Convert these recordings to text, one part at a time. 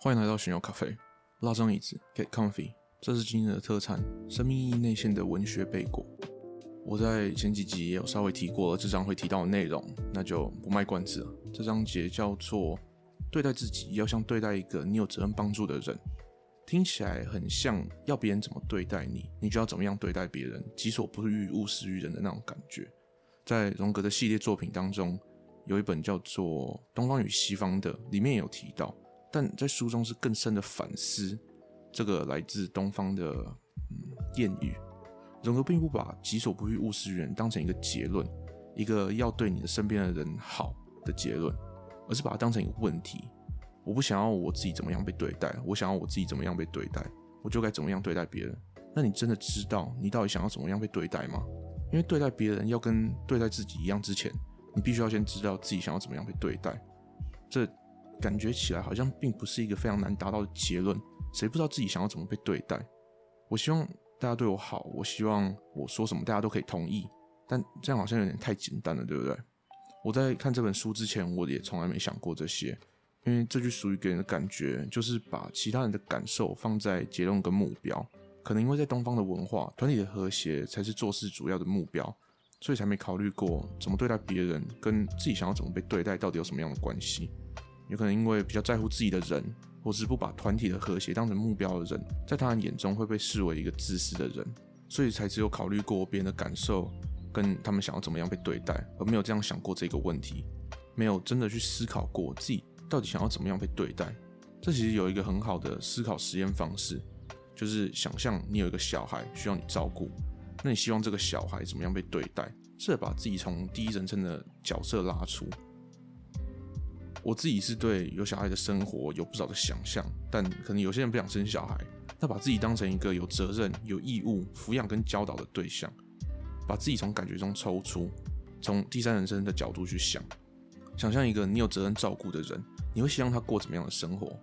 欢迎来到寻友咖啡，拉张椅子，get comfy。这是今天的特产——生命意义内馅的文学贝果。我在前几集也有稍微提过了这章会提到的内容，那就不卖关子了。这章节叫做“对待自己要像对待一个你有责任帮助的人”，听起来很像要别人怎么对待你，你就要怎么样对待别人，己所不欲，勿施于人的那种感觉。在荣格的系列作品当中，有一本叫做《东方与西方》的，里面有提到。但在书中是更深的反思，这个来自东方的嗯谚语，荣格并不把“己所不欲，勿施于人”当成一个结论，一个要对你的身边的人好的结论，而是把它当成一个问题。我不想要我自己怎么样被对待，我想要我自己怎么样被对待，我就该怎么样对待别人。那你真的知道你到底想要怎么样被对待吗？因为对待别人要跟对待自己一样之前，你必须要先知道自己想要怎么样被对待。这。感觉起来好像并不是一个非常难达到的结论。谁不知道自己想要怎么被对待？我希望大家对我好，我希望我说什么大家都可以同意。但这样好像有点太简单了，对不对？我在看这本书之前，我也从来没想过这些。因为这句属于给人的感觉就是把其他人的感受放在结论跟目标。可能因为在东方的文化，团体的和谐才是做事主要的目标，所以才没考虑过怎么对待别人跟自己想要怎么被对待到底有什么样的关系。有可能因为比较在乎自己的人，或是不把团体的和谐当成目标的人，在他人眼中会被视为一个自私的人，所以才只有考虑过别人的感受，跟他们想要怎么样被对待，而没有这样想过这个问题，没有真的去思考过自己到底想要怎么样被对待。这其实有一个很好的思考实验方式，就是想象你有一个小孩需要你照顾，那你希望这个小孩怎么样被对待？试着把自己从第一人称的角色拉出。我自己是对有小孩的生活有不少的想象，但可能有些人不想生小孩，那把自己当成一个有责任、有义务抚养跟教导的对象，把自己从感觉中抽出，从第三人称的角度去想，想象一个你有责任照顾的人，你会希望他过怎么样的生活？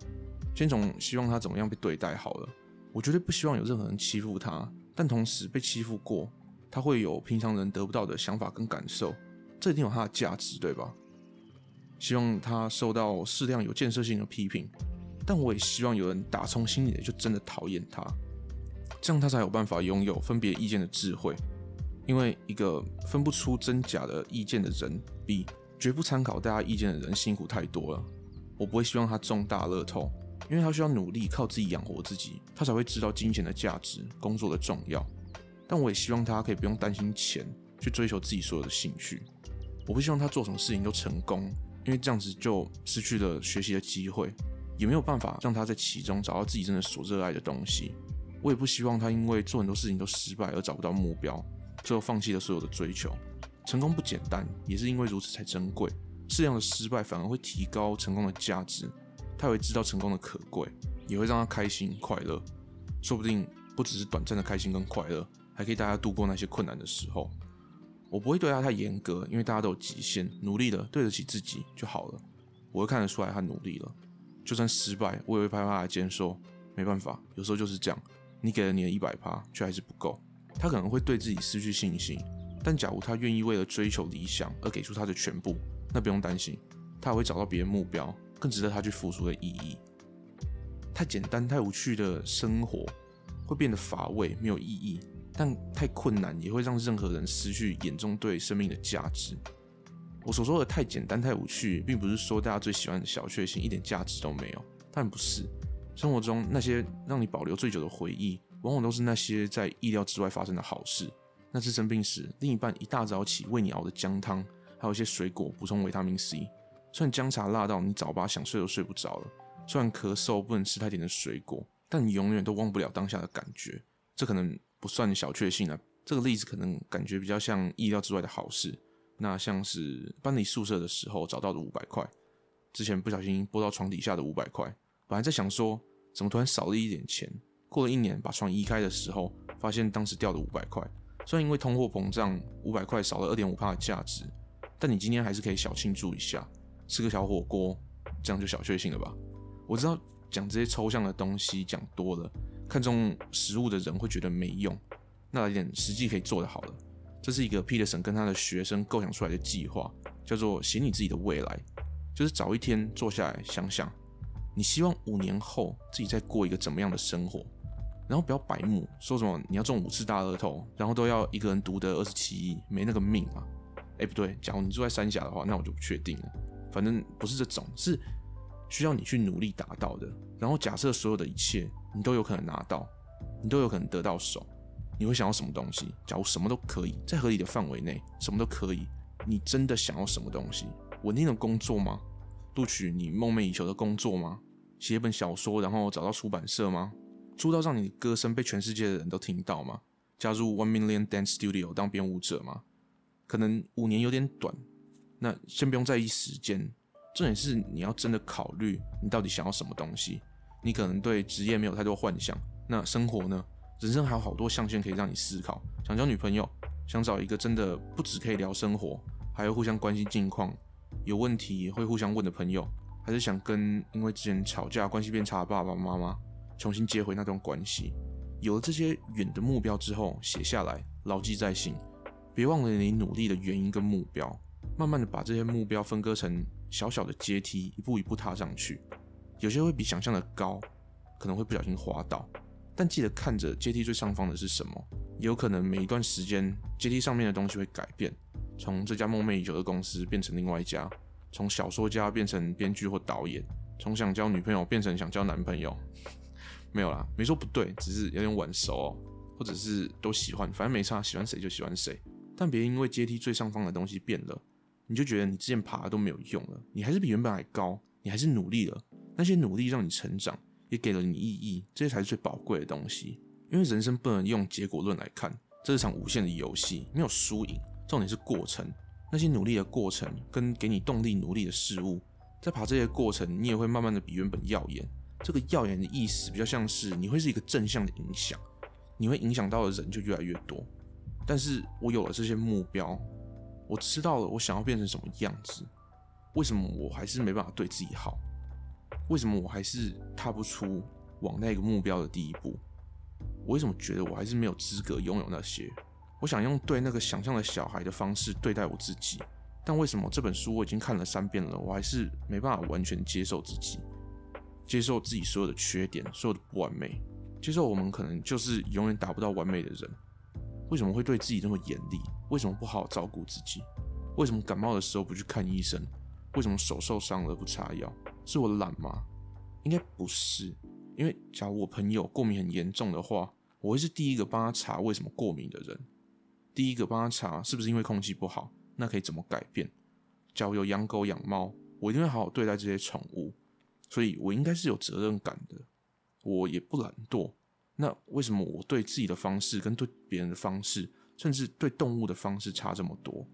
先从希望他怎么样被对待好了。我绝对不希望有任何人欺负他，但同时被欺负过，他会有平常人得不到的想法跟感受，这一定有他的价值，对吧？希望他受到适量有建设性的批评，但我也希望有人打从心里就真的讨厌他，这样他才有办法拥有分别意见的智慧。因为一个分不出真假的意见的人，比绝不参考大家意见的人辛苦太多了。我不会希望他中大乐透，因为他需要努力靠自己养活自己，他才会知道金钱的价值、工作的重要。但我也希望他可以不用担心钱，去追求自己所有的兴趣。我不希望他做什么事情都成功。因为这样子就失去了学习的机会，也没有办法让他在其中找到自己真的所热爱的东西。我也不希望他因为做很多事情都失败而找不到目标，最后放弃了所有的追求。成功不简单，也是因为如此才珍贵。适量的失败反而会提高成功的价值，他也会知道成功的可贵，也会让他开心快乐。说不定不只是短暂的开心跟快乐，还可以大家度过那些困难的时候。我不会对他太严格，因为大家都有极限，努力了对得起自己就好了。我会看得出来他努力了，就算失败，我也会拍拍他的肩说：“没办法，有时候就是这样。你给了你的一百趴，却还是不够。”他可能会对自己失去信心，但假如他愿意为了追求理想而给出他的全部，那不用担心，他还会找到别的目标，更值得他去付出的意义。太简单、太无趣的生活会变得乏味，没有意义。但太困难也会让任何人失去眼中对生命的价值。我所说的太简单、太无趣，并不是说大家最喜欢的小确幸一点价值都没有，但不是。生活中那些让你保留最久的回忆，往往都是那些在意料之外发生的好事。那次生病时，另一半一大早起为你熬的姜汤，还有一些水果补充维他命 C。虽然姜茶辣到你早八想睡都睡不着了，虽然咳嗽不能吃太甜的水果，但你永远都忘不了当下的感觉。这可能。不算小确幸了，这个例子可能感觉比较像意料之外的好事。那像是搬离宿舍的时候找到的五百块，之前不小心拨到床底下的五百块，本来在想说怎么突然少了一点钱。过了一年把床移开的时候，发现当时掉的五百块，虽然因为通货膨胀，五百块少了二点五帕的价值，但你今天还是可以小庆祝一下，吃个小火锅，这样就小确幸了吧？我知道讲这些抽象的东西讲多了。看重实物的人会觉得没用，那来点实际可以做的好了。这是一个 Peterson 跟他的学生构想出来的计划，叫做“写你自己的未来”，就是找一天坐下来想想，你希望五年后自己再过一个怎么样的生活？然后不要白目，说什么你要中五次大乐透，然后都要一个人独得二十七亿，没那个命啊！哎，不对，假如你住在三峡的话，那我就不确定了。反正不是这种，是需要你去努力达到的。然后假设所有的一切你都有可能拿到，你都有可能得到手，你会想要什么东西？假如什么都可以，在合理的范围内，什么都可以，你真的想要什么东西？稳定的工作吗？录取你梦寐以求的工作吗？写一本小说，然后找到出版社吗？出道让你的歌声被全世界的人都听到吗？加入 One Million Dance Studio 当编舞者吗？可能五年有点短，那先不用在意时间，重点是你要真的考虑你到底想要什么东西。你可能对职业没有太多幻想，那生活呢？人生还有好多象限可以让你思考。想交女朋友，想找一个真的不只可以聊生活，还要互相关心近况，有问题会互相问的朋友，还是想跟因为之前吵架关系变差的爸爸妈妈。重新接回那段关系，有了这些远的目标之后，写下来，牢记在心。别忘了你努力的原因跟目标，慢慢的把这些目标分割成小小的阶梯，一步一步踏上去。有些会比想象的高，可能会不小心滑倒，但记得看着阶梯最上方的是什么。有可能每一段时间，阶梯上面的东西会改变，从这家梦寐以求的公司变成另外一家，从小说家变成编剧或导演，从想交女朋友变成想交男朋友。没有啦，没说不对，只是有点晚熟哦，或者是都喜欢，反正没差，喜欢谁就喜欢谁。但别因为阶梯最上方的东西变了，你就觉得你之前爬的都没有用了。你还是比原本还高，你还是努力了，那些努力让你成长，也给了你意义，这些才是最宝贵的东西。因为人生不能用结果论来看，这是场无限的游戏，没有输赢，重点是过程。那些努力的过程跟给你动力努力的事物，在爬这些过程，你也会慢慢的比原本耀眼。这个耀眼的意思比较像是你会是一个正向的影响，你会影响到的人就越来越多。但是我有了这些目标，我知道了我想要变成什么样子，为什么我还是没办法对自己好？为什么我还是踏不出往那个目标的第一步？我为什么觉得我还是没有资格拥有那些？我想用对那个想象的小孩的方式对待我自己，但为什么这本书我已经看了三遍了，我还是没办法完全接受自己？接受自己所有的缺点，所有的不完美，接受我们可能就是永远达不到完美的人。为什么会对自己这么严厉？为什么不好好照顾自己？为什么感冒的时候不去看医生？为什么手受伤了不擦药？是我懒吗？应该不是，因为假如我朋友过敏很严重的话，我会是第一个帮他查为什么过敏的人，第一个帮他查是不是因为空气不好，那可以怎么改变？假如有养狗养猫，我一定会好好对待这些宠物。所以我应该是有责任感的，我也不懒惰。那为什么我对自己的方式跟对别人的方式，甚至对动物的方式差这么多？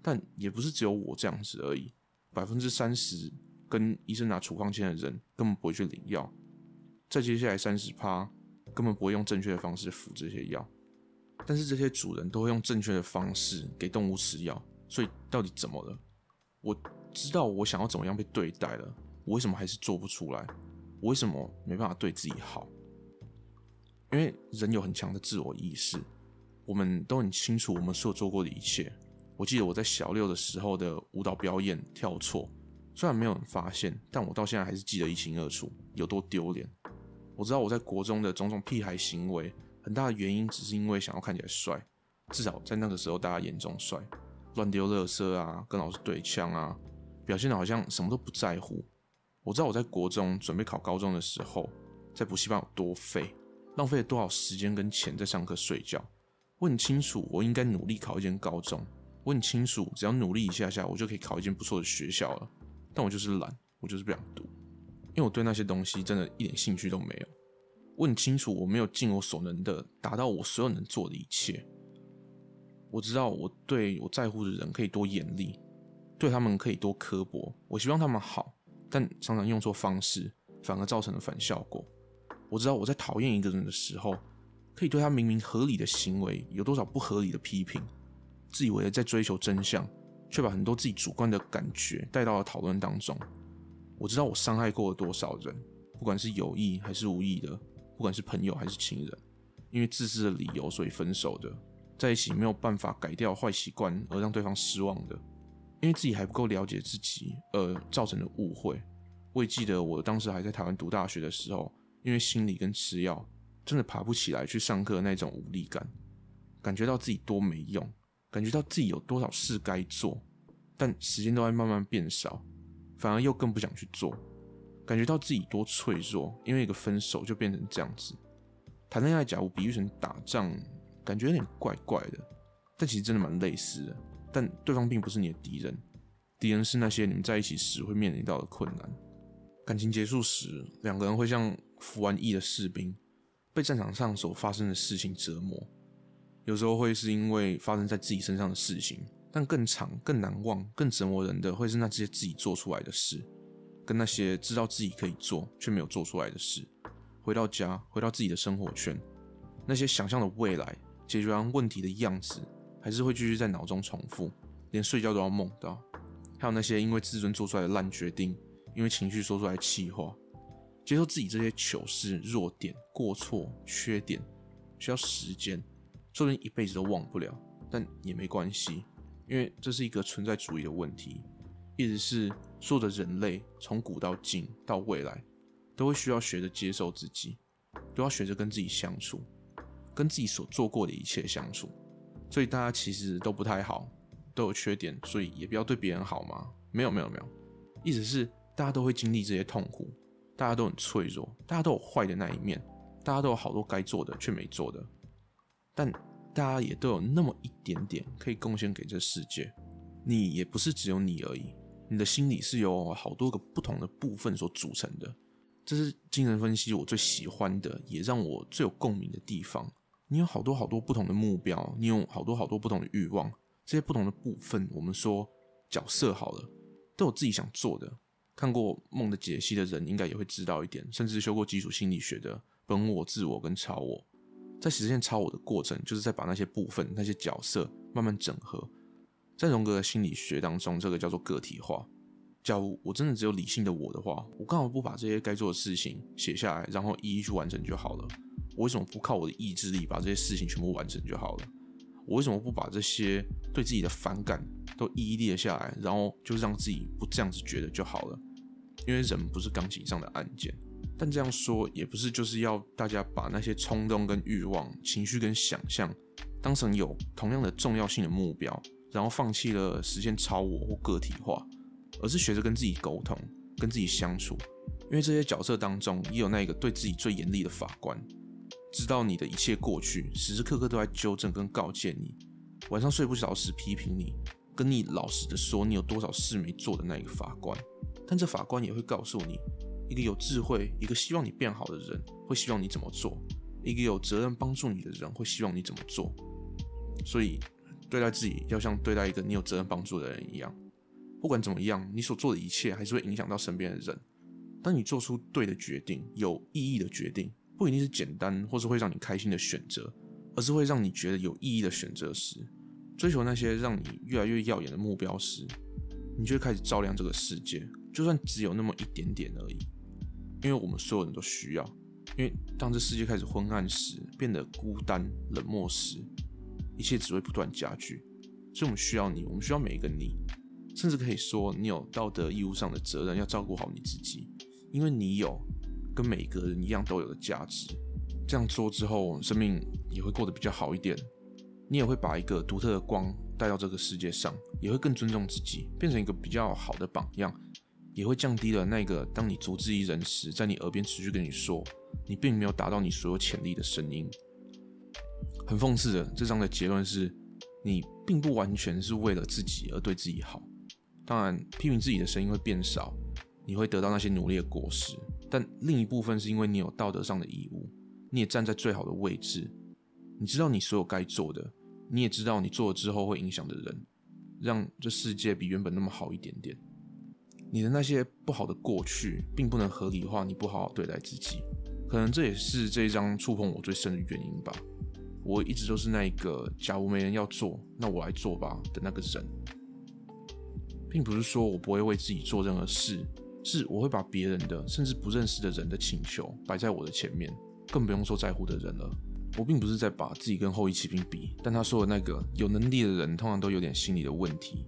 但也不是只有我这样子而已。百分之三十跟医生拿处方签的人根本不会去领药，再接下来三十趴根本不会用正确的方式服这些药。但是这些主人都会用正确的方式给动物吃药，所以到底怎么了？我知道我想要怎么样被对待了。我为什么还是做不出来？我为什么没办法对自己好？因为人有很强的自我意识，我们都很清楚我们所做过的一切。我记得我在小六的时候的舞蹈表演跳错，虽然没有人发现，但我到现在还是记得一清二楚，有多丢脸。我知道我在国中的种种屁孩行为，很大的原因只是因为想要看起来帅，至少在那个时候大家眼中帅，乱丢垃圾啊，跟老师对呛啊，表现的好像什么都不在乎。我知道我在国中准备考高中的时候，在补习班有多废，浪费了多少时间跟钱在上课睡觉。我很清楚，我应该努力考一间高中。我很清楚，只要努力一下下，我就可以考一间不错的学校了。但我就是懒，我就是不想读，因为我对那些东西真的一点兴趣都没有。我很清楚，我没有尽我所能的达到我所有能做的一切。我知道我对我在乎的人可以多严厉，对他们可以多刻薄。我希望他们好。但常常用错方式，反而造成了反效果。我知道我在讨厌一个人的时候，可以对他明明合理的行为有多少不合理的批评，自以为在追求真相，却把很多自己主观的感觉带到了讨论当中。我知道我伤害过了多少人，不管是有意还是无意的，不管是朋友还是亲人，因为自私的理由所以分手的，在一起没有办法改掉坏习惯而让对方失望的。因为自己还不够了解自己，而造成的误会，我也记得我当时还在台湾读大学的时候，因为心理跟吃药，真的爬不起来去上课那种无力感，感觉到自己多没用，感觉到自己有多少事该做，但时间都在慢慢变少，反而又更不想去做，感觉到自己多脆弱，因为一个分手就变成这样子。谈恋爱，假如比喻成打仗，感觉有点怪怪的，但其实真的蛮类似的。但对方并不是你的敌人，敌人是那些你们在一起时会面临到的困难。感情结束时，两个人会像服完役的士兵。被战场上所发生的事情折磨，有时候会是因为发生在自己身上的事情，但更长、更难忘、更折磨人的，会是那些自己做出来的事，跟那些知道自己可以做却没有做出来的事。回到家，回到自己的生活圈，那些想象的未来、解决完问题的样子，还是会继续在脑中重复，连睡觉都要梦到。还有那些因为自尊做出来的烂决定，因为情绪说出来的气话。接受自己这些糗事、弱点、过错、缺点，需要时间，说不定一辈子都忘不了，但也没关系，因为这是一个存在主义的问题，意思是所有的人类从古到今到未来，都会需要学着接受自己，都要学着跟自己相处，跟自己所做过的一切相处。所以大家其实都不太好，都有缺点，所以也不要对别人好吗？没有没有没有，意思是大家都会经历这些痛苦。大家都很脆弱，大家都有坏的那一面，大家都有好多该做的却没做的，但大家也都有那么一点点可以贡献给这世界。你也不是只有你而已，你的心里是由好多个不同的部分所组成的。这是精神分析我最喜欢的，也让我最有共鸣的地方。你有好多好多不同的目标，你有好多好多不同的欲望，这些不同的部分，我们说角色好了，都有自己想做的。看过梦的解析的人应该也会知道一点，甚至修过基础心理学的本我、自我跟超我，在实现超我的过程，就是在把那些部分、那些角色慢慢整合。在荣格的心理学当中，这个叫做个体化。假如我真的只有理性的我的话，我干嘛不把这些该做的事情写下来，然后一一去完成就好了？我为什么不靠我的意志力把这些事情全部完成就好了？我为什么不把这些对自己的反感都一一列下来，然后就让自己不这样子觉得就好了？因为人不是钢琴上的按键，但这样说也不是就是要大家把那些冲动跟欲望、情绪跟想象当成有同样的重要性的目标，然后放弃了实现超我或个体化，而是学着跟自己沟通、跟自己相处。因为这些角色当中也有那个对自己最严厉的法官，知道你的一切过去，时时刻刻都在纠正跟告诫你，晚上睡不着时批评你，跟你老实的说你有多少事没做的那个法官。但这法官也会告诉你，一个有智慧、一个希望你变好的人会希望你怎么做；一个有责任帮助你的人会希望你怎么做。所以，对待自己要像对待一个你有责任帮助的人一样。不管怎么样，你所做的一切还是会影响到身边的人。当你做出对的决定、有意义的决定，不一定是简单或是会让你开心的选择，而是会让你觉得有意义的选择时，追求那些让你越来越耀眼的目标时，你就会开始照亮这个世界。就算只有那么一点点而已，因为我们所有人都需要。因为当这世界开始昏暗时，变得孤单冷漠时，一切只会不断加剧。所以我们需要你，我们需要每一个你，甚至可以说，你有道德义务上的责任要照顾好你自己，因为你有跟每一个人一样都有的价值。这样做之后，生命也会过得比较好一点。你也会把一个独特的光带到这个世界上，也会更尊重自己，变成一个比较好的榜样。也会降低了那个当你独自一人时，在你耳边持续跟你说你并没有达到你所有潜力的声音。很讽刺的，这章的结论是你并不完全是为了自己而对自己好。当然，批评自己的声音会变少，你会得到那些努力的果实。但另一部分是因为你有道德上的义务，你也站在最好的位置，你知道你所有该做的，你也知道你做了之后会影响的人，让这世界比原本那么好一点点。你的那些不好的过去，并不能合理化你不好好对待自己，可能这也是这一章触碰我最深的原因吧。我一直都是那一个，假如没人要做，那我来做吧的那个人，并不是说我不会为自己做任何事，是我会把别人的，甚至不认识的人的请求摆在我的前面，更不用说在乎的人了。我并不是在把自己跟后羿骑兵比，但他说的那个有能力的人，通常都有点心理的问题。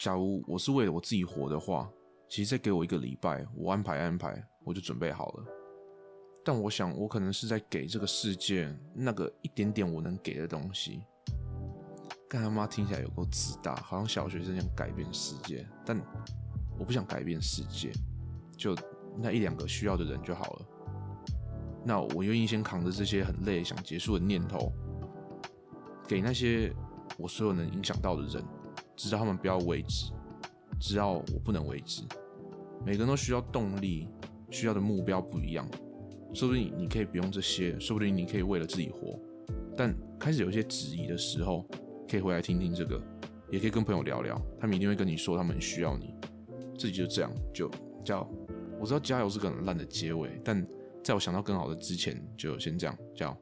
假如我是为了我自己活的话，其实再给我一个礼拜，我安排安排，我就准备好了。但我想，我可能是在给这个世界那个一点点我能给的东西。干他妈听起来有够自大，好像小学生想改变世界，但我不想改变世界，就那一两个需要的人就好了。那我愿意先扛着这些很累、想结束的念头，给那些我所有能影响到的人，直到他们不要为止，直到我不能为止。每个人都需要动力，需要的目标不一样。说不定你可以不用这些，说不定你可以为了自己活。但开始有一些质疑的时候，可以回来听听这个，也可以跟朋友聊聊，他们一定会跟你说他们需要你。自己就这样，就叫我知道加油是个很烂的结尾，但在我想到更好的之前，就先这样叫。